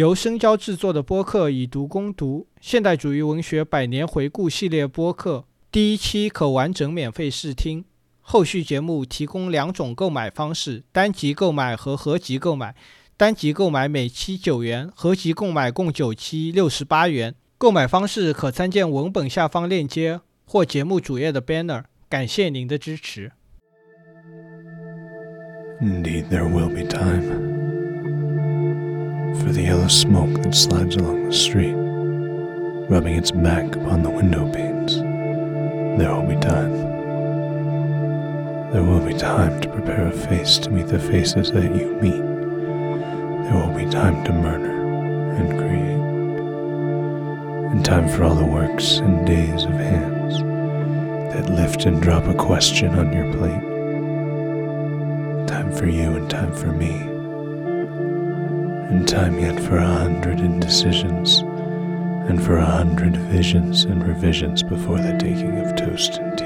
由深交制作的播客《以读攻读》现代主义文学百年回顾系列播客，第一期可完整免费试听。后续节目提供两种购买方式：单集购买和合集购买。单集购买每期九元，合集购买共九期，六十八元。购买方式可参见文本下方链接或节目主页的 banner。感谢您的支持。For the yellow smoke that slides along the street, rubbing its back upon the window panes. There will be time. There will be time to prepare a face to meet the faces that you meet. There will be time to murder and create, and time for all the works and days of hands that lift and drop a question on your plate time for you and time for me, and time yet for a hundred indecisions, and for a hundred visions and revisions before the taking of toast and tea.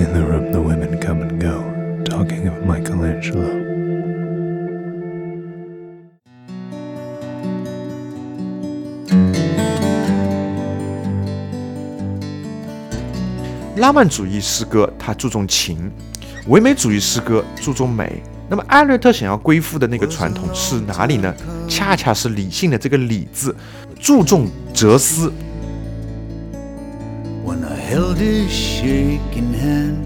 In the room, the women come and go, talking of Michelangelo. 浪漫主义诗歌它注重情，唯美主义诗歌注重美。 那么艾略特想要归附的那个传统是哪里呢？恰恰是理性的这个“理”字，注重哲思。when I held his shaking hand.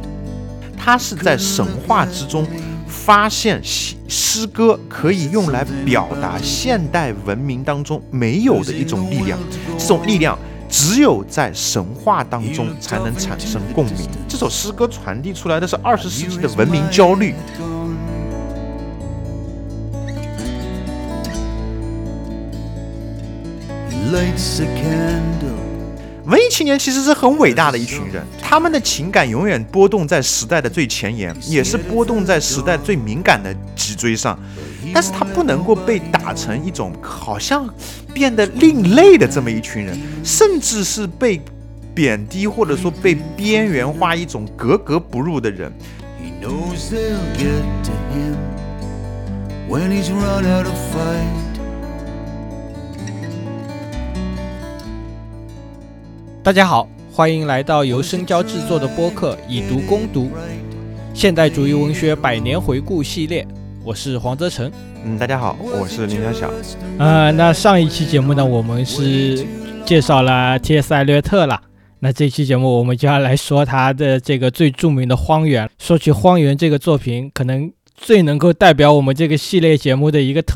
他是在神话之中发现诗诗歌可以用来表达现代文明当中没有的一种力量，这种力量只有在神话当中才能产生共鸣。这首诗歌传递出来的是二十世纪的文明焦虑。Lights a candle. 文艺青年其实是很伟大的一群人，他们的情感永远波动在时代的最前沿，也是波动在时代最敏感的脊椎上。但是他不能够被打成一种好像变得另类的这么一群人，甚至是被贬低或者说被边缘化一种格格不入的人。He knows 大家好，欢迎来到由深交制作的播客《以读攻读》现代主义文学百年回顾系列，我是黄泽成。嗯，大家好，我是林小小。呃，那上一期节目呢，我们是介绍了 T.S. 艾略特了。那这期节目我们就要来说他的这个最著名的《荒原》。说起《荒原》这个作品，可能最能够代表我们这个系列节目的一个特